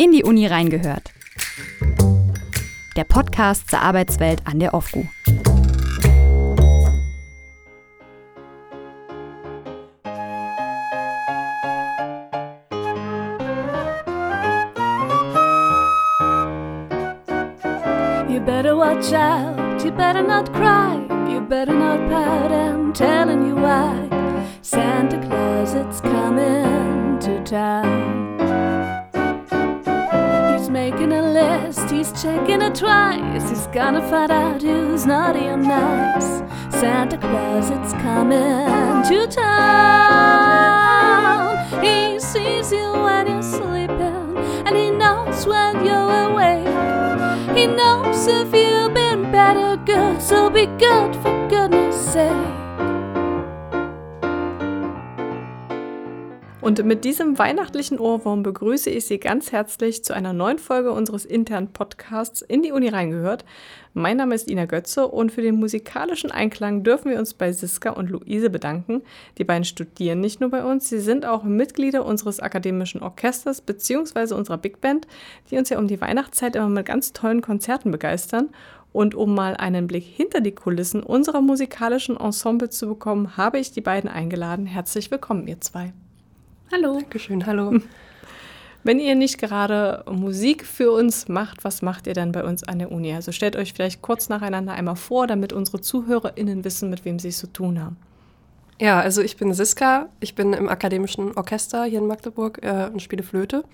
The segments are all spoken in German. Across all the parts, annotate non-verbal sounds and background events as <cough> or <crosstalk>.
In die Uni reingehört. Der Podcast zur Arbeitswelt an der OFGU. You better watch out, you better not cry, you better not pout, I'm telling you why. Santa Claus, it's coming to town. He's checking it twice, he's gonna find out who's naughty and nice. Santa Claus, it's coming to town. He sees you when you're sleeping, and he knows when you're awake. He knows if you've been bad or good, so be good for goodness sake. Und mit diesem weihnachtlichen Ohrwurm begrüße ich Sie ganz herzlich zu einer neuen Folge unseres internen Podcasts in die Uni reingehört. Mein Name ist Ina Götze und für den musikalischen Einklang dürfen wir uns bei Siska und Luise bedanken. Die beiden studieren nicht nur bei uns, sie sind auch Mitglieder unseres akademischen Orchesters bzw. unserer Big Band, die uns ja um die Weihnachtszeit immer mit ganz tollen Konzerten begeistern. Und um mal einen Blick hinter die Kulissen unserer musikalischen Ensemble zu bekommen, habe ich die beiden eingeladen. Herzlich willkommen, ihr zwei. Hallo. Dankeschön, hallo. <laughs> Wenn ihr nicht gerade Musik für uns macht, was macht ihr dann bei uns an der Uni? Also stellt euch vielleicht kurz nacheinander einmal vor, damit unsere ZuhörerInnen wissen, mit wem sie es zu tun haben. Ja, also ich bin Siska, ich bin im akademischen Orchester hier in Magdeburg äh, und spiele Flöte.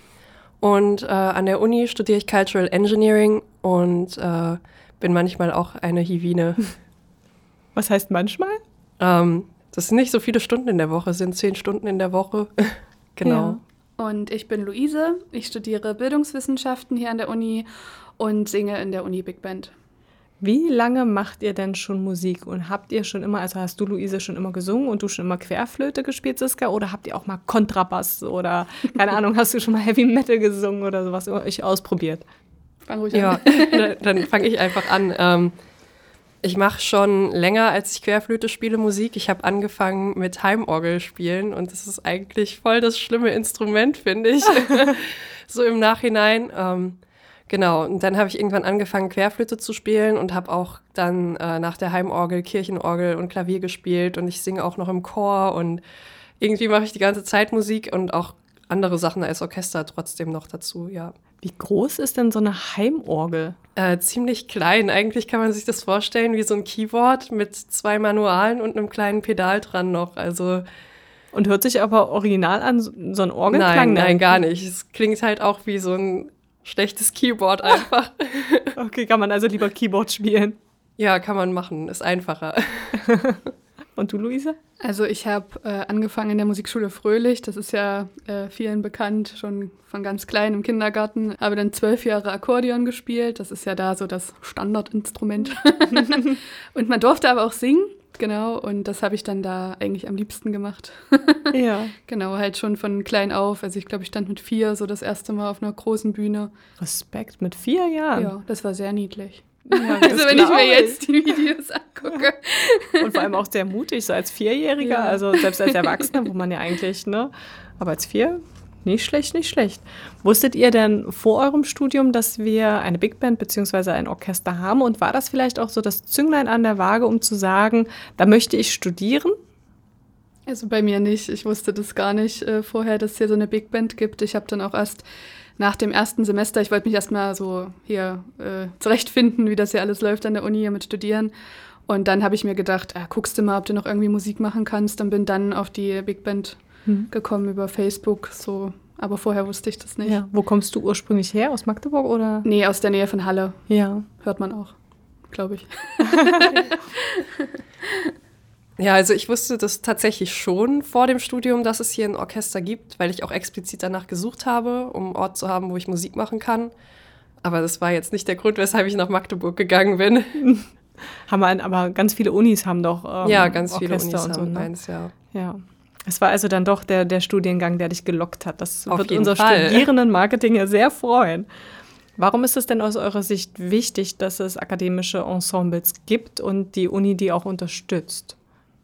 Und äh, an der Uni studiere ich Cultural Engineering und äh, bin manchmal auch eine Hivine. <laughs> Was heißt manchmal? Ähm, das sind nicht so viele Stunden in der Woche, sind zehn Stunden in der Woche. <laughs> genau. Ja. Und ich bin Luise, ich studiere Bildungswissenschaften hier an der Uni und singe in der Uni Big Band. Wie lange macht ihr denn schon Musik und habt ihr schon immer, also hast du Luise schon immer gesungen und du schon immer Querflöte gespielt, Siska, oder habt ihr auch mal Kontrabass oder keine <laughs> Ahnung, hast du schon mal Heavy Metal gesungen oder sowas euch ausprobiert? Fang ruhig ja, an. Ja, dann fange ich einfach an. Ich mache schon länger, als ich Querflöte spiele, Musik. Ich habe angefangen mit Heimorgel spielen und das ist eigentlich voll das schlimme Instrument, finde ich. <laughs> so im Nachhinein. Ähm, genau, und dann habe ich irgendwann angefangen, Querflöte zu spielen und habe auch dann äh, nach der Heimorgel Kirchenorgel und Klavier gespielt und ich singe auch noch im Chor und irgendwie mache ich die ganze Zeit Musik und auch andere Sachen als Orchester trotzdem noch dazu, ja. Wie groß ist denn so eine Heimorgel? Äh, ziemlich klein. Eigentlich kann man sich das vorstellen wie so ein Keyboard mit zwei Manualen und einem kleinen Pedal dran noch. Also und hört sich aber original an, so ein Orgelklang? Nein, nein, gar nicht. Es klingt halt auch wie so ein schlechtes Keyboard <laughs> einfach. okay, kann man also lieber Keyboard spielen? Ja, kann man machen. Ist einfacher. <laughs> Und du, Luise? Also ich habe äh, angefangen in der Musikschule Fröhlich, das ist ja äh, vielen bekannt, schon von ganz klein im Kindergarten. Habe dann zwölf Jahre Akkordeon gespielt, das ist ja da so das Standardinstrument. <laughs> und man durfte aber auch singen, genau, und das habe ich dann da eigentlich am liebsten gemacht. <laughs> ja. Genau, halt schon von klein auf. Also ich glaube, ich stand mit vier so das erste Mal auf einer großen Bühne. Respekt, mit vier Jahren? Ja, das war sehr niedlich. Ja, <laughs> also wenn ich mir jetzt die Videos angucke. Und vor allem auch sehr mutig, so als Vierjähriger, ja. also selbst als Erwachsener, wo man ja eigentlich, ne, aber als Vier, nicht schlecht, nicht schlecht. Wusstet ihr denn vor eurem Studium, dass wir eine Big Band bzw. ein Orchester haben? Und war das vielleicht auch so das Zünglein an der Waage, um zu sagen, da möchte ich studieren? Also bei mir nicht. Ich wusste das gar nicht äh, vorher, dass es hier so eine Big Band gibt. Ich habe dann auch erst nach dem ersten Semester, ich wollte mich erstmal so hier äh, zurechtfinden, wie das hier alles läuft an der Uni hier mit Studieren. Und dann habe ich mir gedacht, äh, guckst du mal, ob du noch irgendwie Musik machen kannst. Und bin dann auf die Big Band hm. gekommen über Facebook. So, aber vorher wusste ich das nicht. Ja. Wo kommst du ursprünglich her? Aus Magdeburg oder? Nee, aus der Nähe von Halle. Ja. Hört man auch, glaube ich. <laughs> <laughs> Ja, also ich wusste das tatsächlich schon vor dem Studium, dass es hier ein Orchester gibt, weil ich auch explizit danach gesucht habe, um einen Ort zu haben, wo ich Musik machen kann. Aber das war jetzt nicht der Grund, weshalb ich nach Magdeburg gegangen bin. <laughs> haben wir, aber ganz viele Unis haben doch ähm, Ja, ganz Orchester viele Unis und so, haben ne? eins, ja. Ja. Es war also dann doch der, der Studiengang, der dich gelockt hat. Das Auf wird unser Fall. Studierendenmarketing ja sehr freuen. <laughs> Warum ist es denn aus eurer Sicht wichtig, dass es akademische Ensembles gibt und die Uni die auch unterstützt?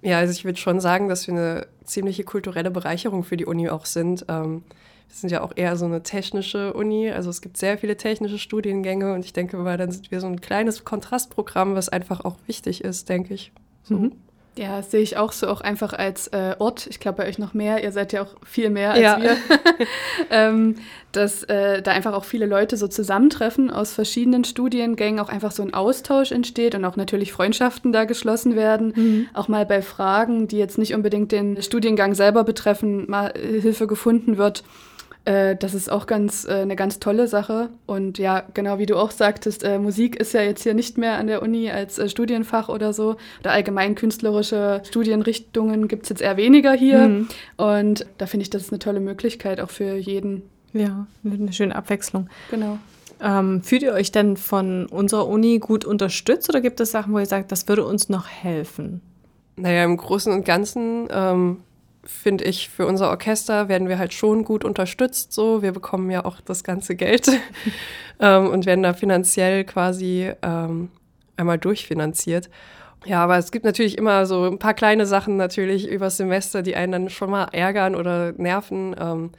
Ja, also ich würde schon sagen, dass wir eine ziemliche kulturelle Bereicherung für die Uni auch sind. Ähm, Wir sind ja auch eher so eine technische Uni, also es gibt sehr viele technische Studiengänge und ich denke mal, dann sind wir so ein kleines Kontrastprogramm, was einfach auch wichtig ist, denke ich. So. Mhm. Ja, das sehe ich auch so, auch einfach als äh, Ort. Ich glaube bei euch noch mehr. Ihr seid ja auch viel mehr als Ja. wir. <laughs> ähm, dass äh, da einfach auch viele Leute so zusammentreffen aus verschiedenen Studiengängen, auch einfach so ein Austausch entsteht und auch natürlich Freundschaften da geschlossen werden. Auch mal bei Fragen, die jetzt nicht unbedingt den Studiengang selber betreffen, mal äh, Hilfe gefunden wird. Äh, das ist auch ganz äh, eine ganz tolle Sache. Und ja, genau wie du auch sagtest, äh, Musik ist ja jetzt hier nicht mehr an der Uni als äh, Studienfach oder so. Oder allgemein künstlerische Studienrichtungen gibt es jetzt eher weniger hier. Mhm. Und da finde ich, das ist eine tolle Möglichkeit auch für jeden. Ja, eine schöne Abwechslung. Genau. Ähm, fühlt ihr euch denn von unserer Uni gut unterstützt oder gibt es Sachen, wo ihr sagt, das würde uns noch helfen? Naja, im Großen und Ganzen ähm, finde ich, für unser Orchester werden wir halt schon gut unterstützt. So, wir bekommen ja auch das ganze Geld <laughs> ähm, und werden da finanziell quasi ähm, einmal durchfinanziert. Ja, aber es gibt natürlich immer so ein paar kleine Sachen natürlich übers Semester, die einen dann schon mal ärgern oder nerven, ähm,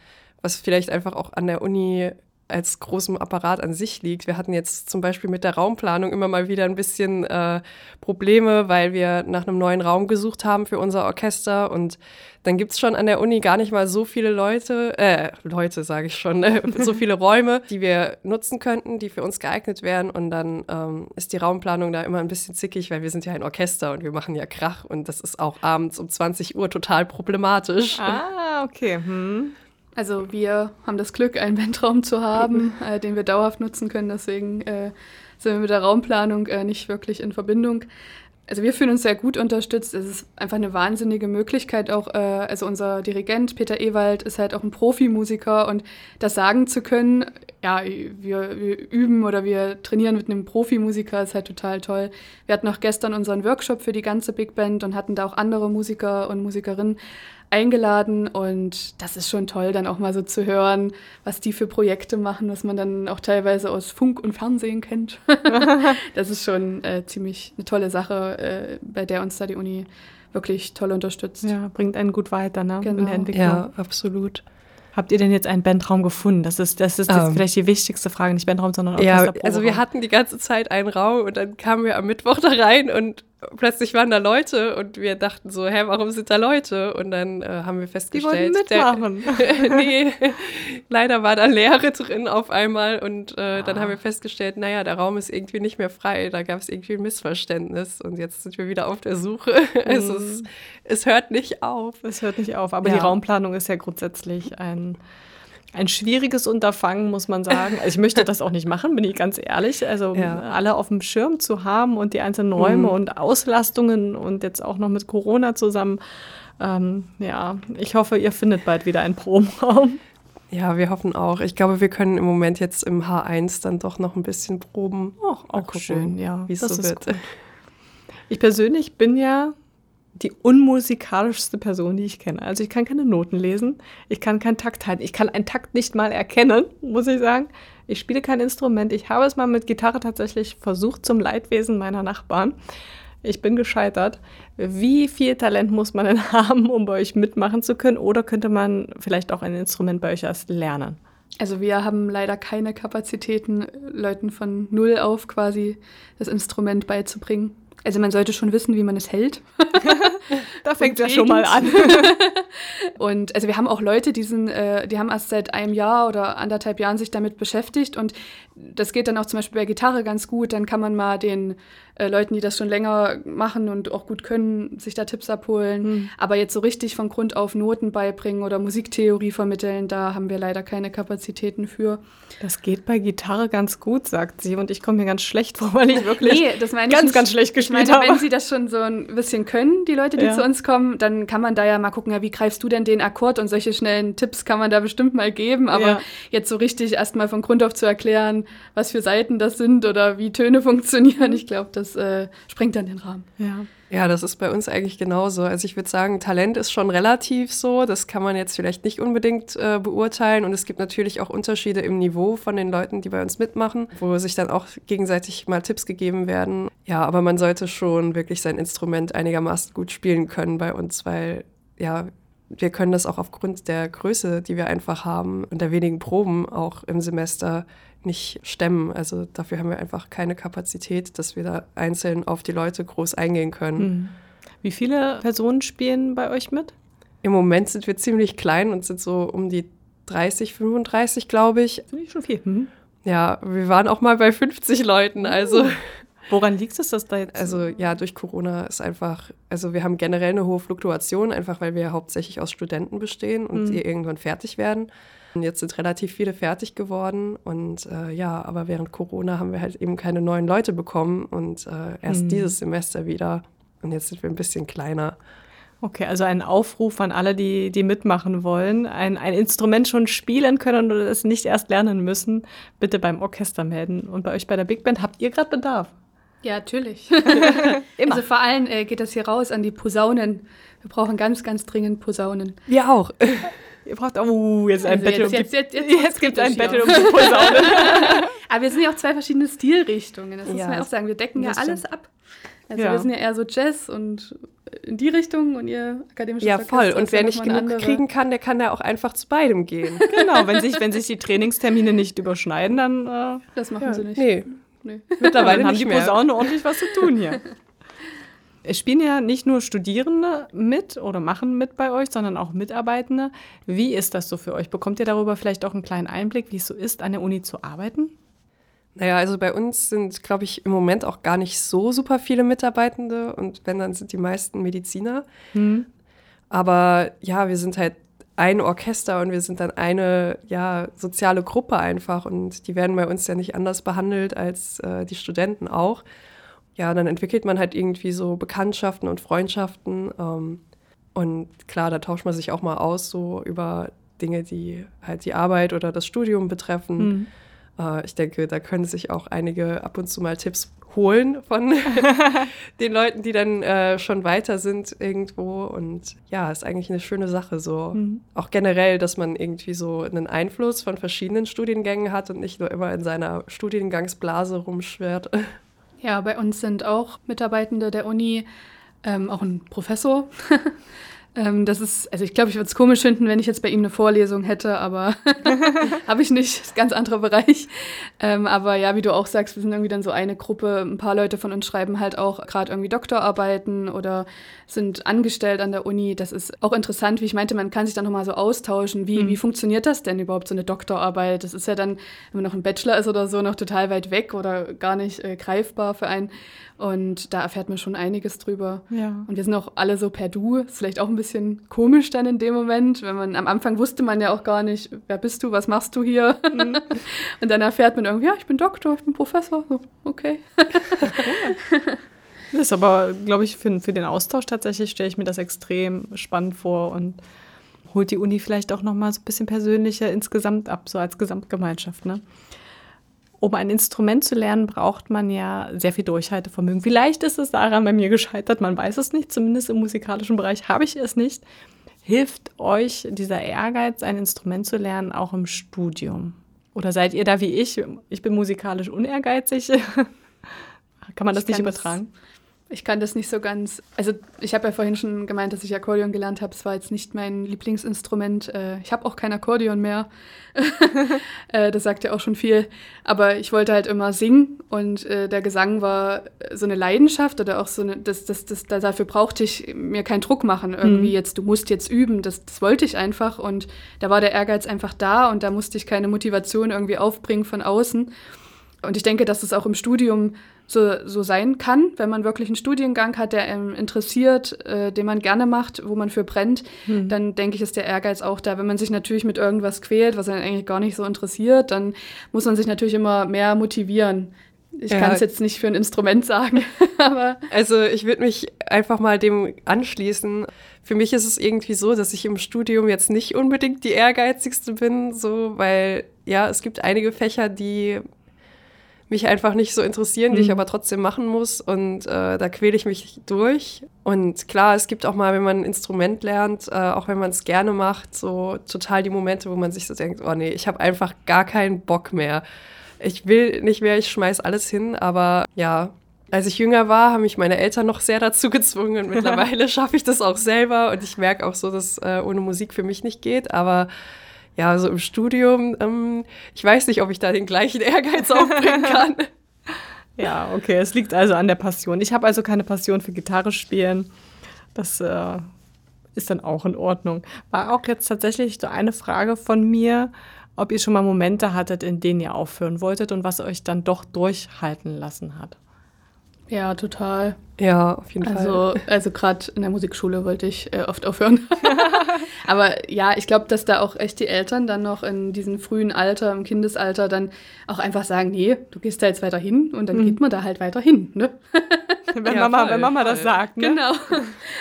was vielleicht einfach auch an der Uni als großem Apparat an sich liegt. Wir hatten jetzt zum Beispiel mit der Raumplanung immer mal wieder ein bisschen äh, Probleme, weil wir nach einem neuen Raum gesucht haben für unser Orchester und dann gibt's schon an der Uni gar nicht mal so viele Leute, äh, Leute sage ich schon, äh, <laughs> so viele Räume, die wir nutzen könnten, die für uns geeignet wären und dann ähm, ist die Raumplanung da immer ein bisschen zickig, weil wir sind ja ein Orchester und wir machen ja Krach und das ist auch abends um 20 Uhr total problematisch. Ah, okay. Hm. Also wir haben das Glück, einen <laughs> Bandraum zu haben, äh, den wir dauerhaft nutzen können. Deswegen äh, sind wir mit der Raumplanung äh, nicht wirklich in Verbindung. Also wir fühlen uns sehr gut unterstützt. Es ist einfach eine wahnsinnige Möglichkeit auch. Äh, also unser Dirigent Peter Ewald ist halt auch ein Profimusiker und das sagen zu können, ja, wir, wir üben oder wir trainieren mit einem Profimusiker ist halt total toll. Wir hatten auch gestern unseren Workshop für die ganze Big Band und hatten da auch andere Musiker und Musikerinnen eingeladen und das ist schon toll, dann auch mal so zu hören, was die für Projekte machen, was man dann auch teilweise aus Funk und Fernsehen kennt. <laughs> das ist schon äh, ziemlich eine tolle Sache, äh, bei der uns da die Uni wirklich toll unterstützt. Ja, bringt einen gut weiter, ne? In Genau. der Entwicklung. Ja, absolut. Habt ihr denn jetzt einen Bandraum gefunden? Das ist, das ist jetzt Ähm. vielleicht die wichtigste Frage, nicht Bandraum, sondern Ja, Orchesterproberaum. also wir hatten die ganze Zeit einen Raum und dann kamen wir am Mittwoch da rein und plötzlich waren da Leute und wir dachten so, hä, warum sind da Leute? Und dann äh, haben wir Die festgestellt, wollten mitmachen. Der, <laughs> nee, <laughs> leider war da Leere drin auf einmal und äh, dann Ah. haben wir festgestellt, naja, der Raum ist irgendwie nicht mehr frei. Da gab es irgendwie ein Missverständnis und jetzt sind wir wieder auf der Suche. <laughs> es, Mhm. ist, es hört nicht auf. Es hört nicht auf. Aber Ja. die Raumplanung ist ja grundsätzlich ein, ein schwieriges Unterfangen, muss man sagen. Also ich möchte das auch nicht machen, bin ich ganz ehrlich. Also Ja. alle auf dem Schirm zu haben und die einzelnen Räume Mhm. und Auslastungen und jetzt auch noch mit Corona zusammen. Ähm, ja, ich hoffe, ihr findet bald wieder einen Probenraum. Ja, wir hoffen auch. Ich glaube, wir können im Moment jetzt im H1 dann doch noch ein bisschen proben. Och, auch gucken, schön, ja. Wie es so wird. gut. Ich persönlich bin ja die unmusikalischste Person, die ich kenne. Also ich kann keine Noten lesen, ich kann keinen Takt halten, ich kann einen Takt nicht mal erkennen, muss ich sagen. Ich spiele kein Instrument. Ich habe es mal mit Gitarre tatsächlich versucht zum Leidwesen meiner Nachbarn. Ich bin gescheitert. Wie viel Talent muss man denn <laughs> haben, um bei euch mitmachen zu können? Oder könnte man vielleicht auch ein Instrument bei euch erst lernen? Also wir haben leider keine Kapazitäten, Leuten von null auf quasi das Instrument beizubringen. Also man sollte schon wissen, wie man es hält. <laughs> Da fängt Und ja schon mal an. <laughs> Und also wir haben auch Leute, die, sind, äh, die haben erst seit einem Jahr oder anderthalb Jahren sich damit beschäftigt und das geht dann auch zum Beispiel bei Gitarre ganz gut. Dann kann man mal den äh, Leuten, die das schon länger machen und auch gut können, sich da Tipps abholen. Hm. Aber jetzt so richtig von Grund auf Noten beibringen oder Musiktheorie vermitteln, da haben wir leider keine Kapazitäten für. Das geht bei Gitarre ganz gut, sagt sie. Und ich komme mir ganz schlecht vor, weil ich wirklich das meine ich ganz, nicht. ganz schlecht Ich gespielt meine, habe. wenn sie das schon so ein bisschen können, die Leute, die Ja. zu uns kommen, dann kann man da ja mal gucken, ja, wie greifst du denn den Akkord und solche schnellen Tipps kann man da bestimmt mal geben. Aber Ja. jetzt so richtig erstmal von Grund auf zu erklären, was für Seiten das sind oder wie Töne <laughs> funktionieren, ich glaube, das äh, sprengt dann den Rahmen. ja. Ja, das ist bei uns eigentlich genauso. Also ich würde sagen, Talent ist schon relativ so. Das kann man jetzt vielleicht nicht unbedingt äh, beurteilen. Und es gibt natürlich auch Unterschiede im Niveau von den Leuten, die bei uns mitmachen, wo sich dann auch gegenseitig mal Tipps gegeben werden. Ja, aber man sollte schon wirklich sein Instrument einigermaßen gut spielen können bei uns, weil ja, wir können das auch aufgrund der Größe, die wir einfach haben und der wenigen Proben auch im Semester nicht stemmen. Also dafür haben wir einfach keine Kapazität, dass wir da einzeln auf die Leute groß eingehen können. Hm. Wie viele Personen spielen bei euch mit? Im Moment sind wir ziemlich klein und sind so um die 30, 35, glaube ich. Finde ich schon viel. Hm. Ja, wir waren auch mal bei 50 Leuten, also. Woran liegt es, dass da jetzt. Also ja, durch Corona ist einfach, also wir haben generell eine hohe Fluktuation, einfach weil wir hauptsächlich aus Studenten bestehen und Mhm. die irgendwann fertig werden. Und jetzt sind relativ viele fertig geworden und äh, ja, aber während Corona haben wir halt eben keine neuen Leute bekommen und äh, erst Mhm. dieses Semester wieder. Und jetzt sind wir ein bisschen kleiner. Okay, also ein Aufruf an alle, die, die mitmachen wollen, ein, ein Instrument schon spielen können oder es nicht erst lernen müssen, bitte beim Orchester melden. Und bei euch bei der Big Band habt ihr gerade Bedarf? Ja, natürlich. <laughs> Immer. Also vor allem äh, geht das hier raus an die Posaunen. Wir brauchen ganz, ganz dringend Posaunen. Wir auch. <laughs> Ihr braucht, oh, jetzt ein Also Battle jetzt- um jetzt- die, jetzt- jetzt jetzt wird's gibt es ein Battle um die Posaune. <laughs> Aber wir sind ja auch zwei verschiedene Stilrichtungen. Das muss Ja, man auch sagen. Wir decken ja alles stimmt. ab. Also Ja. wir sind ja eher so Jazz und in die Richtung und ihr akademisches Ja, voll. Und ja wer nicht genug andere- kriegen kann, der kann ja auch einfach zu beidem gehen. <laughs> genau, wenn sich, wenn sich die Trainingstermine nicht überschneiden, dann äh, Das machen sie nicht. Nee, Nee. mittlerweile <laughs> haben die. Posaunen ordentlich was zu tun hier. Es spielen ja nicht nur Studierende mit oder machen mit bei euch, sondern auch Mitarbeitende. Wie ist das so für euch? Bekommt ihr darüber vielleicht auch einen kleinen Einblick, wie es so ist, an der Uni zu arbeiten? Naja, also bei uns sind, glaube ich, im Moment auch gar nicht so super viele Mitarbeitende und wenn, dann sind die meisten Mediziner. Aber ja, wir sind halt ein Orchester und wir sind dann eine ja, soziale Gruppe einfach und die werden bei uns ja nicht anders behandelt als äh, die Studenten auch. Ja, dann entwickelt man halt irgendwie so Bekanntschaften und Freundschaften ähm, und klar, da tauscht man sich auch mal aus so über Dinge, die halt die Arbeit oder das Studium betreffen. Äh, ich denke, da können sich auch einige ab und zu mal Tipps holen von <laughs> den Leuten, die dann äh, schon weiter sind irgendwo. Und ja, ist eigentlich eine schöne Sache so. Mhm. Auch generell, dass man irgendwie so einen Einfluss von verschiedenen Studiengängen hat und nicht nur immer in seiner Studiengangsblase rumschwirrt. <laughs> Ja, bei uns sind auch Mitarbeitende der Uni, ähm, auch ein Professor. <laughs> ähm, das ist, also ich glaube, ich würde es komisch finden, wenn ich jetzt bei ihm eine Vorlesung hätte, aber <laughs> habe ich nicht. Ist ein ganz anderer Bereich. Ähm, aber ja, wie du auch sagst, wir sind irgendwie dann so eine Gruppe. Ein paar Leute von uns schreiben halt auch gerade irgendwie Doktorarbeiten oder sind angestellt an der Uni. Das ist auch interessant, wie ich meinte, man kann sich dann nochmal so austauschen. Wie, wie funktioniert das denn überhaupt, so eine Doktorarbeit? Das ist ja dann, wenn man noch ein Bachelor ist oder so, noch total weit weg oder gar nicht äh, greifbar für einen. Und da erfährt man schon einiges drüber. Ja. Und wir sind auch alle so per Du. Ist vielleicht auch ein bisschen komisch dann in dem Moment, wenn man am Anfang wusste man ja auch gar nicht, wer bist du, was machst du hier? <laughs> Und dann erfährt man irgendwie, ja, ich bin Doktor, ich bin Professor. So, okay. <laughs> Das ist aber, glaube ich, für, für den Austausch tatsächlich stelle ich mir das extrem spannend vor und holt die Uni vielleicht auch noch mal so ein bisschen persönlicher insgesamt ab, so als Gesamtgemeinschaft. Ne? Um ein Instrument zu lernen, braucht man ja sehr viel Durchhaltevermögen. Vielleicht ist es daran bei mir gescheitert, man weiß es nicht. Zumindest im musikalischen Bereich habe ich es nicht. Hilft euch dieser Ehrgeiz, ein Instrument zu lernen, auch im Studium? Oder seid ihr da wie ich? Ich bin musikalisch unehrgeizig. <laughs> Kann man das Ich nicht kann das- übertragen? Ich kann das nicht so ganz. Also, ich habe ja vorhin schon gemeint, dass ich Akkordeon gelernt habe. Es war jetzt nicht mein Lieblingsinstrument. Äh, Ich habe auch kein Akkordeon mehr. <laughs> Äh, das sagt ja auch schon viel. Aber ich wollte halt immer singen und äh, der Gesang war so eine Leidenschaft oder auch so eine. Das, das, das, da- dafür brauchte ich mir keinen Druck machen. Irgendwie Mhm. jetzt, du musst jetzt üben. Das, das wollte ich einfach. Und da war der Ehrgeiz einfach da und da musste ich keine Motivation irgendwie aufbringen von außen. Und ich denke, dass es auch im Studium so, so sein kann, wenn man wirklich einen Studiengang hat, der einem interessiert, äh, den man gerne macht, wo man für brennt, Hm. dann denke ich, ist der Ehrgeiz auch da. Wenn man sich natürlich mit irgendwas quält, was einen eigentlich gar nicht so interessiert, dann muss man sich natürlich immer mehr motivieren. Ich Ja. kann es jetzt nicht für ein Instrument sagen, <laughs> aber Also ich würde mich einfach mal dem anschließen. Für mich ist es irgendwie so, dass ich im Studium jetzt nicht unbedingt die ehrgeizigste bin, so, weil ja, es gibt einige Fächer, die mich einfach nicht so interessieren, die ich Mhm. aber trotzdem machen muss und äh, da quäle ich mich durch. Und klar, es gibt auch mal, wenn man ein Instrument lernt, äh, auch wenn man es gerne macht, so total die Momente, wo man sich so denkt, oh nee, ich habe einfach gar keinen Bock mehr. Ich will nicht mehr, ich schmeiß alles hin, aber ja, Als ich jünger war, haben mich meine Eltern noch sehr dazu gezwungen und <laughs> mittlerweile schaffe ich das auch selber und ich merke auch so, dass äh, ohne Musik für mich nicht geht, aber ja, so im Studium, ähm, ich weiß nicht, ob ich da den gleichen Ehrgeiz aufbringen <laughs> kann. Ja, okay, es liegt also an der Passion. Ich habe also keine Passion für Gitarre spielen. Das äh, ist dann auch in Ordnung. War auch jetzt tatsächlich so eine Frage von mir, ob ihr schon mal Momente hattet, in denen ihr aufhören wolltet und was euch dann doch durchhalten lassen hat. Ja, total. Ja, auf jeden Also, Fall. also gerade in der Musikschule wollte ich äh, oft aufhören. <laughs> Aber ja, ich glaube, dass da auch echt die Eltern dann noch in diesem frühen Alter, im Kindesalter, dann auch einfach sagen, nee, du gehst da jetzt weiter hin und dann geht man da halt weiter hin. Ne? <laughs> Wenn, Ja, Mama, voll, wenn Mama das voll. sagt, ne? Genau.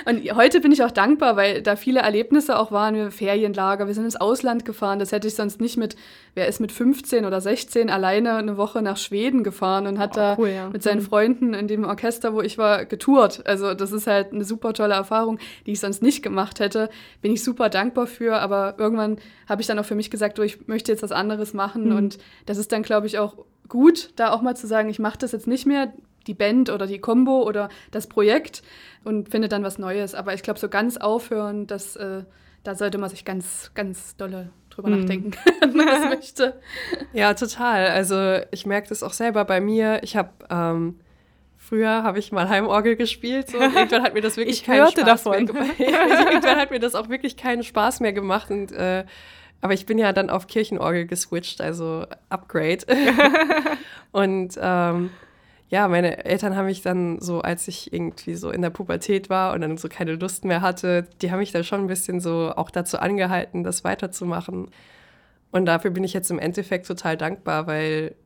Und heute bin ich auch dankbar, weil da viele Erlebnisse auch waren, wir Ferienlager, wir sind ins Ausland gefahren. Das hätte ich sonst nicht mit, wer ist mit 15 oder 16 alleine eine Woche nach Schweden gefahren und hat Oh, da cool, ja. mit seinen Freunden in dem Orchester, wo ich war, getourt. Also das ist halt eine super tolle Erfahrung, die ich sonst nicht gemacht hätte. Bin ich super dankbar für, aber irgendwann habe ich dann auch für mich gesagt, du, ich möchte jetzt was anderes machen Mhm. und das ist dann, glaube ich, auch gut, da auch mal zu sagen, ich mache das jetzt nicht mehr, die Band oder die Combo oder das Projekt und finde dann was Neues. Aber ich glaube, so ganz aufhören, das, äh, da sollte man sich ganz, ganz dolle drüber Mhm. nachdenken, <laughs> wenn man das <laughs> möchte. Ja, total. Also ich merke das auch selber bei mir. Ich habe ähm, früher habe ich mal Heimorgel gespielt so, und <laughs> irgendwann hat mir das wirklich Ich keinen Spaß davon. mehr gemacht. Ja, irgendwann hat mir das auch wirklich keinen Spaß mehr gemacht und äh, aber ich bin ja dann auf Kirchenorgel geswitcht, also Upgrade. und ähm, ja, meine Eltern haben mich dann so, als ich irgendwie so in der Pubertät war und dann so keine Lust mehr hatte, die haben mich dann schon ein bisschen so auch dazu angehalten, das weiterzumachen. Und dafür bin ich jetzt im Endeffekt total dankbar, weil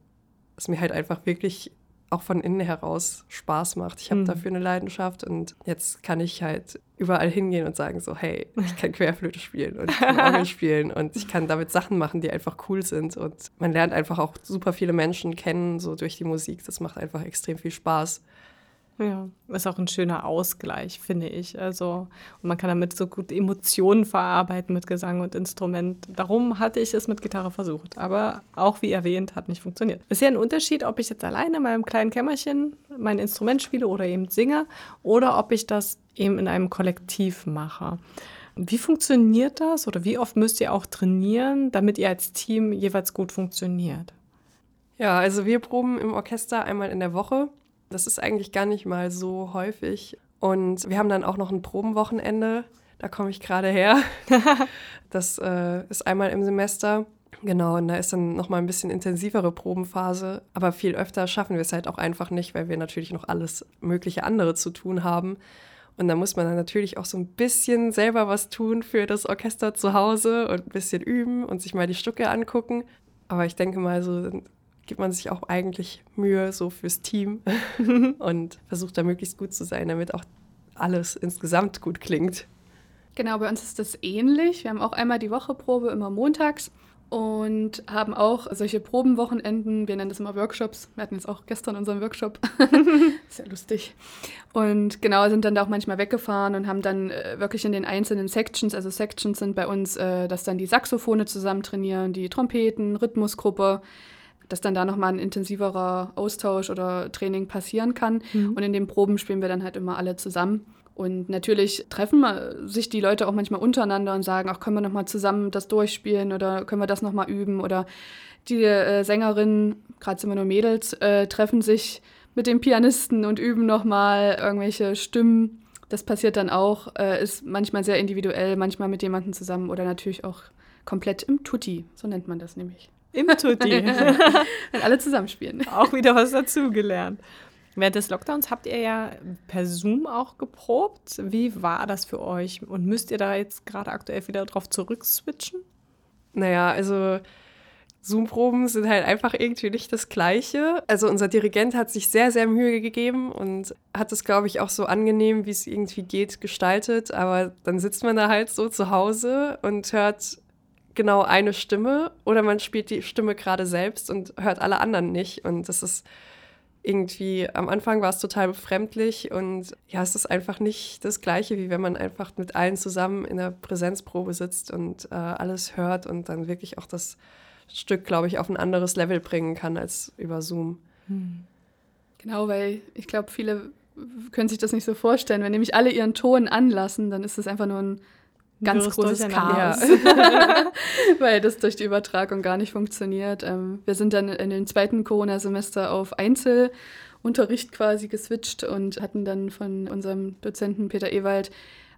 es mir halt einfach wirklich auch von innen heraus Spaß macht. Ich habe Mhm. dafür eine Leidenschaft und jetzt kann ich halt überall hingehen und sagen so, hey, ich kann <laughs> Querflöte spielen und ich kann Orgel <laughs> spielen und ich kann damit Sachen machen, die einfach cool sind und man lernt einfach auch super viele Menschen kennen, so durch die Musik. Das macht einfach extrem viel Spaß. Ja, ist auch ein schöner Ausgleich, finde ich. Also, und man kann damit so gut Emotionen verarbeiten mit Gesang und Instrument. Darum hatte ich es mit Gitarre versucht. Aber auch wie erwähnt, hat nicht funktioniert. Ist ja ein Unterschied, ob ich jetzt alleine in meinem kleinen Kämmerchen mein Instrument spiele oder eben singe oder ob ich das eben in einem Kollektiv mache. Wie funktioniert das oder wie oft müsst ihr auch trainieren, damit ihr als Team jeweils gut funktioniert? Ja, also wir proben im Orchester einmal in der Woche. Das ist eigentlich gar nicht mal so häufig. Und wir haben dann auch noch ein Probenwochenende. Da komme ich gerade her. <laughs> Das äh, ist einmal im Semester. Genau, und da ist dann noch mal ein bisschen intensivere Probenphase. Aber viel öfter schaffen wir es halt auch einfach nicht, weil wir natürlich noch alles mögliche andere zu tun haben. Und da muss man dann natürlich auch so ein bisschen selber was tun für das Orchester zu Hause und ein bisschen üben und sich mal die Stücke angucken. Aber ich denke mal, so gibt man sich auch eigentlich Mühe so fürs Team <laughs> und versucht da möglichst gut zu sein, damit auch alles insgesamt gut klingt. Genau, bei uns ist das ähnlich. Wir haben auch einmal die Woche Probe, immer montags. Und haben auch solche Probenwochenenden, wir nennen das immer Workshops. Wir hatten jetzt auch gestern unseren Workshop. <laughs> Sehr lustig. Und genau, sind dann da auch manchmal weggefahren und haben dann äh, wirklich in den einzelnen Sections, also Sections sind bei uns, äh, dass dann die Saxophone zusammen trainieren, die Trompeten, Rhythmusgruppe, dass dann da nochmal ein intensiverer Austausch oder Training passieren kann. Und in den Proben spielen wir dann halt immer alle zusammen. Und natürlich treffen sich die Leute auch manchmal untereinander und sagen, ach, können wir nochmal zusammen das durchspielen oder können wir das nochmal üben? Oder die äh, Sängerinnen, gerade sind wir nur Mädels, äh, treffen sich mit dem Pianisten und üben nochmal irgendwelche Stimmen. Das passiert dann auch, äh, ist manchmal sehr individuell, manchmal mit jemandem zusammen oder natürlich auch komplett im Tutti, so nennt man das nämlich. Im Tutti. <laughs> Wenn alle zusammenspielen. auch wieder was dazugelernt. Während des Lockdowns habt ihr ja per Zoom auch geprobt. Wie war das für euch? Und müsst ihr da jetzt gerade aktuell wieder drauf zurückswitchen? Naja, also Zoom-Proben sind halt einfach irgendwie nicht das Gleiche. Also unser Dirigent hat sich sehr, sehr Mühe gegeben und hat es, glaube ich, auch so angenehm, wie es irgendwie geht, gestaltet. Aber dann sitzt man da halt so zu Hause und hört genau eine Stimme oder man spielt die Stimme gerade selbst und hört alle anderen nicht. Und das ist irgendwie, am Anfang war es total befremdlich und ja, es ist einfach nicht das Gleiche, wie wenn man einfach mit allen zusammen in der Präsenzprobe sitzt und äh, alles hört und dann wirklich auch das Stück, glaube ich, auf ein anderes Level bringen kann als über Zoom. Genau, weil ich glaube, viele können sich das nicht so vorstellen. Wenn nämlich alle ihren Ton anlassen, dann ist das einfach nur ein ganz großes. Chaos, <laughs> <laughs> weil das durch die Übertragung gar nicht funktioniert. Ähm, wir sind dann in den zweiten Corona-Semester auf Einzelunterricht quasi geswitcht und hatten dann von unserem Dozenten Peter Ewald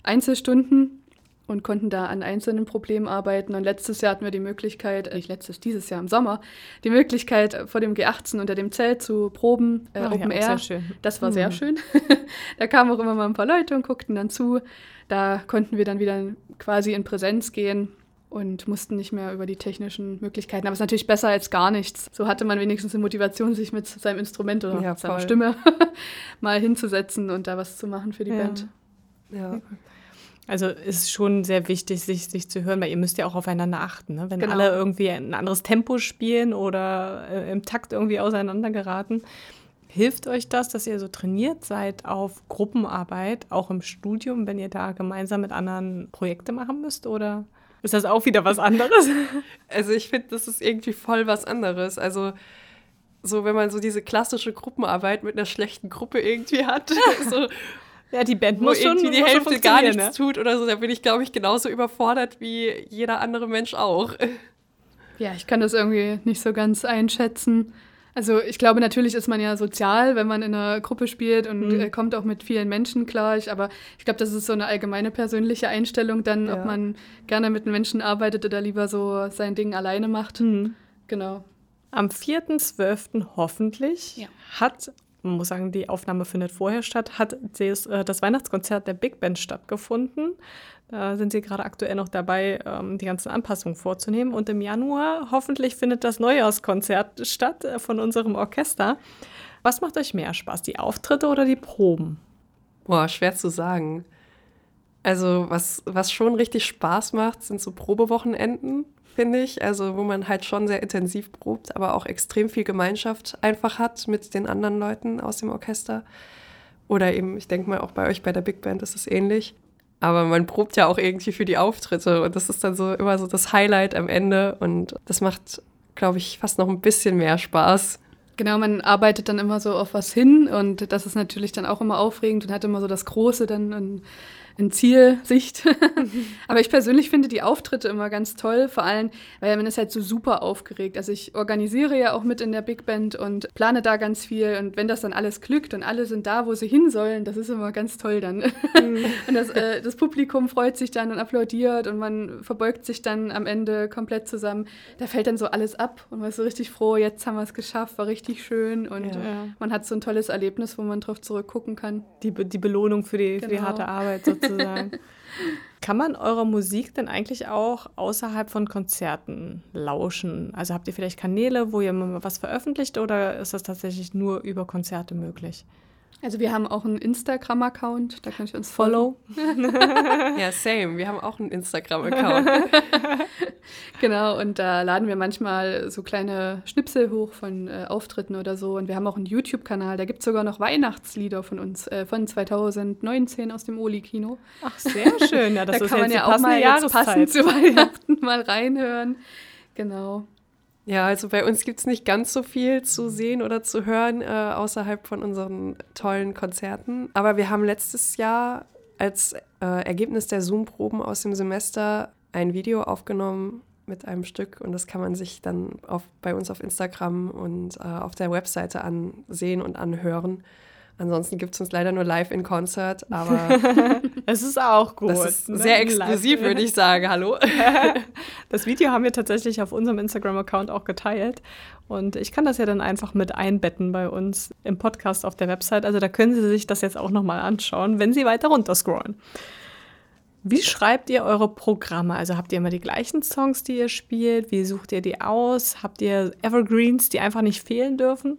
Einzelstunden und konnten da an einzelnen Problemen arbeiten. Und letztes Jahr hatten wir die Möglichkeit, äh, nicht letztes, dieses Jahr im Sommer, die Möglichkeit, äh, vor dem G18 unter dem Zelt zu proben, äh, ja, Open auch Air. sehr schön. Das war sehr Mhm. schön. <laughs> da kamen auch immer mal ein paar Leute und guckten dann zu. Da konnten wir dann wieder quasi in Präsenz gehen und mussten nicht mehr über die technischen Möglichkeiten. Aber es ist natürlich besser als gar nichts. So hatte man wenigstens die Motivation, sich mit seinem Instrument oder Ja, seiner. Stimme <laughs> mal hinzusetzen und da was zu machen für die Ja. Band. Ja. Also ist schon sehr wichtig, sich, sich zu hören, weil ihr müsst ja auch aufeinander achten. Ne? Wenn Genau. alle irgendwie ein anderes Tempo spielen oder äh, im Takt irgendwie auseinander geraten, hilft euch das, dass ihr so trainiert seid auf Gruppenarbeit, auch im Studium, wenn ihr da gemeinsam mit anderen Projekte machen müsst? Oder ist das auch wieder was anderes? <laughs> Also ich finde, das ist irgendwie voll was anderes. Also so, wenn man so diese klassische Gruppenarbeit mit einer schlechten Gruppe irgendwie hat, <laughs> so, ja, die Band muss schon, irgendwie die muss schon Hälfte gar nichts tut oder so, da bin ich, glaube ich, genauso überfordert wie jeder andere Mensch auch. Ja, ich kann das irgendwie nicht so ganz einschätzen. Also ich glaube, natürlich ist man ja sozial, wenn man in einer Gruppe spielt und Mhm. äh, kommt auch mit vielen Menschen klar. Ich, aber ich glaube, das ist so eine allgemeine persönliche Einstellung dann, Ja. ob man gerne mit Menschen arbeitet oder lieber so sein Ding alleine macht. Mhm. Genau. Am 4.12. hoffentlich Ja. hat, man muss sagen, die Aufnahme findet vorher statt, hat das, äh, das Weihnachtskonzert der Big Band stattgefunden. Da sind sie gerade aktuell noch dabei, ähm, die ganzen Anpassungen vorzunehmen. Und im Januar hoffentlich findet das Neujahrskonzert statt äh, von unserem Orchester. Was macht euch mehr Spaß, die Auftritte oder die Proben? Boah, schwer zu sagen. Also, was, was schon richtig Spaß macht, sind so Probewochenenden, finde ich. Also, wo man halt schon sehr intensiv probt, aber auch extrem viel Gemeinschaft einfach hat mit den anderen Leuten aus dem Orchester. Oder eben, ich denke mal, auch bei euch bei der Big Band ist es ähnlich. Aber man probt ja auch irgendwie für die Auftritte und das ist dann so immer so das Highlight am Ende und das macht, glaube ich, fast noch ein bisschen mehr Spaß. Genau, man arbeitet dann immer so auf was hin und das ist natürlich dann auch immer aufregend und hat immer so das Große dann in, in Zielsicht. <laughs> Aber ich persönlich finde die Auftritte immer ganz toll, vor allem, weil man ist halt so super aufgeregt. Also ich organisiere ja auch mit in der Big Band und plane da ganz viel und wenn das dann alles glückt und alle sind da, wo sie hin sollen, das ist immer ganz toll dann. <laughs> und das, äh, das Publikum freut sich dann und applaudiert und man verbeugt sich dann am Ende komplett zusammen. Da fällt dann so alles ab und man ist so richtig froh, jetzt haben wir es geschafft, war richtig schön und Ja. Man hat so ein tolles Erlebnis, wo man drauf zurückgucken kann. Die, Be- die Belohnung für die, für die Genau. harte Arbeit sozusagen. <laughs> <laughs> Kann man eurer Musik denn eigentlich auch außerhalb von Konzerten lauschen? Also habt ihr vielleicht Kanäle, wo ihr mal was veröffentlicht oder ist das tatsächlich nur über Konzerte möglich? Also wir haben auch einen Instagram-Account, da könnt ihr uns Follow? <laughs> Ja, same. Wir haben auch einen Instagram-Account. <laughs> Genau, und da laden wir manchmal so kleine Schnipsel hoch von äh, Auftritten oder so. Und wir haben auch einen YouTube-Kanal, da gibt es sogar noch Weihnachtslieder von uns, äh, von 2019 aus dem Oli-Kino. Ach, sehr schön. Ja, <laughs> das da ist kann man ja auch mal jetzt passend zu Weihnachten mal reinhören. Genau. Ja, also bei uns gibt es nicht ganz so viel zu sehen oder zu hören äh, außerhalb von unseren tollen Konzerten. Aber wir haben letztes Jahr als äh, Ergebnis der Zoom-Proben aus dem Semester ein Video aufgenommen mit einem Stück und das kann man sich dann auf, bei uns auf Instagram und äh, auf der Webseite ansehen und anhören. Ansonsten gibt es uns leider nur live in Konzert, aber <laughs> Es ist auch gut. das ist ne? sehr exklusiv, würde ich sagen. Hallo? <laughs> Das Video haben wir tatsächlich auf unserem Instagram-Account auch geteilt. Und ich kann das ja dann einfach mit einbetten bei uns im Podcast auf der Website. Also da können Sie sich das jetzt auch nochmal anschauen, wenn Sie weiter runter scrollen. Wie schreibt ihr eure Programme? Also habt ihr immer die gleichen Songs, die ihr spielt? Wie sucht ihr die aus? Habt ihr Evergreens, die einfach nicht fehlen dürfen?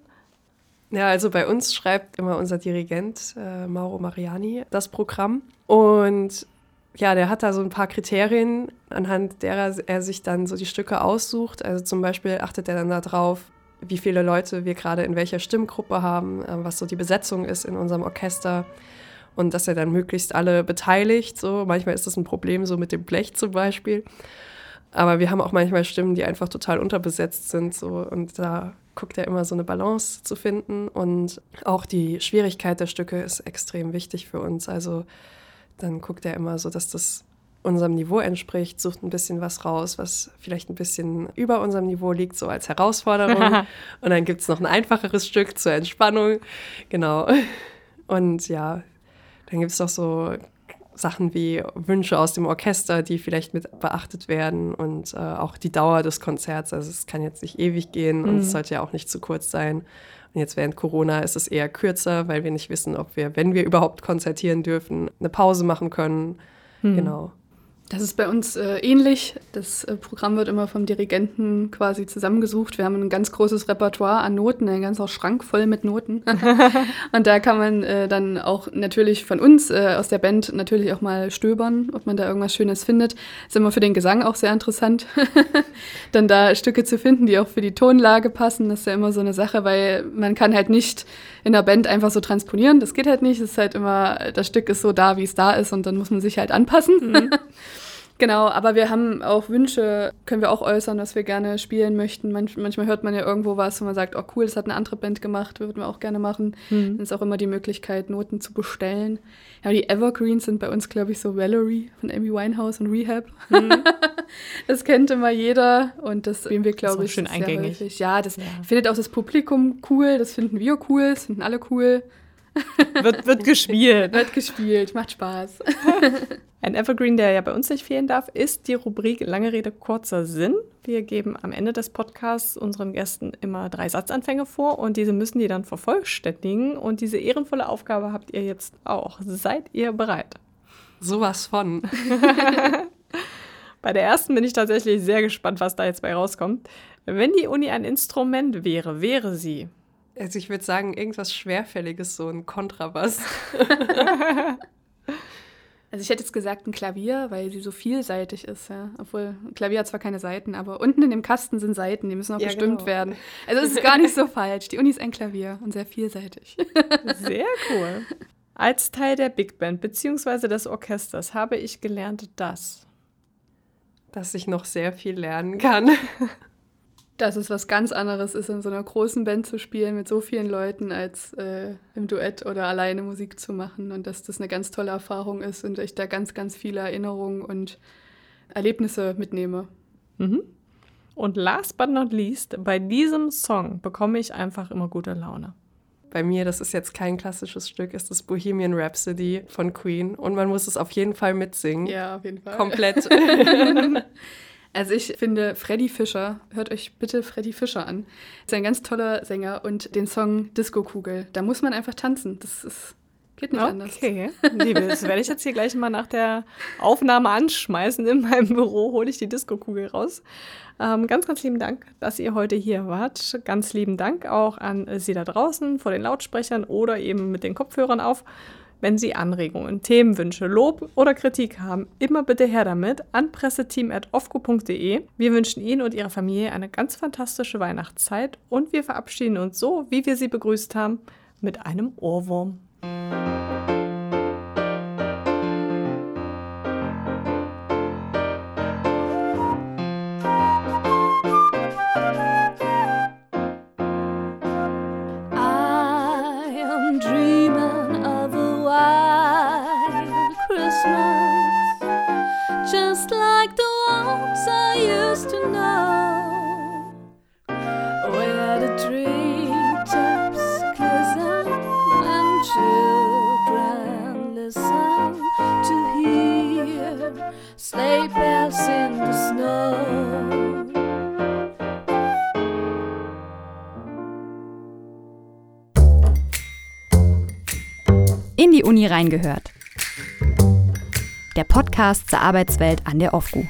Ja, also bei uns schreibt immer unser Dirigent äh, Mauro Mariani das Programm. Und ja, der hat da so ein paar Kriterien, anhand derer er sich dann so die Stücke aussucht. Also zum Beispiel achtet er dann darauf, wie viele Leute wir gerade in welcher Stimmgruppe haben, äh, was so die Besetzung ist in unserem Orchester. Und dass er dann möglichst alle beteiligt. So. Manchmal ist das ein Problem, so mit dem Blech zum Beispiel. Aber wir haben auch manchmal Stimmen, die einfach total unterbesetzt sind. So. Und da guckt er immer so eine Balance zu finden und auch die Schwierigkeit der Stücke ist extrem wichtig für uns. Also dann guckt er immer so, dass das unserem Niveau entspricht, sucht ein bisschen was raus, was vielleicht ein bisschen über unserem Niveau liegt, so als Herausforderung. <laughs> und dann gibt es noch ein einfacheres Stück zur Entspannung. Genau. Und ja, dann gibt es noch so Sachen wie Wünsche aus dem Orchester, die vielleicht mit beachtet werden und äh, auch die Dauer des Konzerts. Also es kann jetzt nicht ewig gehen und es mhm. sollte ja auch nicht zu kurz sein. Und jetzt während Corona ist es eher kürzer, weil wir nicht wissen, ob wir, wenn wir überhaupt konzertieren dürfen, eine Pause machen können. Mhm. Genau. Das ist bei uns äh, ähnlich. Das äh, Programm wird immer vom Dirigenten quasi zusammengesucht. Wir haben ein ganz großes Repertoire an Noten, ein ganzer Schrank voll mit Noten. <laughs> und da kann man äh, dann auch natürlich von uns äh, aus der Band natürlich auch mal stöbern, ob man da irgendwas Schönes findet. Ist immer für den Gesang auch sehr interessant, <laughs> dann da Stücke zu finden, die auch für die Tonlage passen. Das ist ja immer so eine Sache, weil man kann halt nicht in der Band einfach so transponieren. Das geht halt nicht. Es ist halt immer, das Stück ist so da, wie es da ist und dann muss man sich halt anpassen. Mhm. <laughs> Genau, aber wir haben auch Wünsche, können wir auch äußern, was wir gerne spielen möchten. Manch, manchmal hört man ja irgendwo was, wo man sagt, oh cool, das hat eine andere Band gemacht, würden wir auch gerne machen. Mhm. Dann ist auch immer die Möglichkeit, Noten zu bestellen. Ja, die Evergreens sind bei uns, glaube ich, so Valerie von Amy Winehouse und Rehab. Mhm. <laughs> das kennt immer jeder und das spielen wir, glaube ich, schön eingängig. Häufig. Ja, das ja. findet auch das Publikum cool, das finden wir cool, das finden alle cool. <laughs> wird, wird gespielt. wird gespielt, macht Spaß. <laughs> Ein Evergreen, der ja bei uns nicht fehlen darf, ist die Rubrik Lange Rede, kurzer Sinn. Wir geben am Ende des Podcasts unseren Gästen immer drei Satzanfänge vor und diese müssen die dann vervollständigen. Und diese ehrenvolle Aufgabe habt ihr jetzt auch. Seid ihr bereit? Sowas von. <laughs> bei der ersten bin ich tatsächlich sehr gespannt, was da jetzt bei rauskommt. Wenn die Uni ein Instrument wäre, wäre sie. Also ich würde sagen, irgendwas Schwerfälliges, so ein Kontrabass. <laughs> Also ich hätte jetzt gesagt ein Klavier, weil sie so vielseitig ist, ja. Obwohl, ein Klavier hat zwar keine Seiten, aber unten in dem Kasten sind Seiten, die müssen auch ja, bestimmt genau. werden. Also es ist <laughs> gar nicht so falsch. Die Uni ist ein Klavier und sehr vielseitig. Sehr cool. Als Teil der Big Band bzw. des Orchesters habe ich gelernt, dass. Dass ich noch sehr viel lernen kann dass es was ganz anderes ist, in so einer großen Band zu spielen mit so vielen Leuten, als äh, im Duett oder alleine Musik zu machen. Und dass das eine ganz tolle Erfahrung ist und ich da ganz, ganz viele Erinnerungen und Erlebnisse mitnehme. Mhm. Und last but not least, bei diesem Song bekomme ich einfach immer gute Laune. Bei mir, das ist jetzt kein klassisches Stück, ist das Bohemian Rhapsody von Queen. Und man muss es auf jeden Fall mitsingen. Ja, auf jeden Fall. Komplett. <laughs> <laughs> Also ich finde Freddy Fischer, hört euch bitte Freddy Fischer an. Ist ein ganz toller Sänger und den Song Disco Kugel, da muss man einfach tanzen. Das ist, geht nicht okay. anders. Okay, das werde ich jetzt hier gleich mal nach der Aufnahme anschmeißen. In meinem Büro hole ich die Disco Kugel raus. Ähm, ganz, ganz lieben Dank, dass ihr heute hier wart. Ganz lieben Dank auch an Sie da draußen vor den Lautsprechern oder eben mit den Kopfhörern auf. Wenn Sie Anregungen, Themenwünsche, Lob oder Kritik haben, immer bitte her damit an presseteam.ofco.de. Wir wünschen Ihnen und Ihrer Familie eine ganz fantastische Weihnachtszeit und wir verabschieden uns so, wie wir Sie begrüßt haben, mit einem Ohrwurm. Reingehört. Der Podcast zur Arbeitswelt an der OFGU.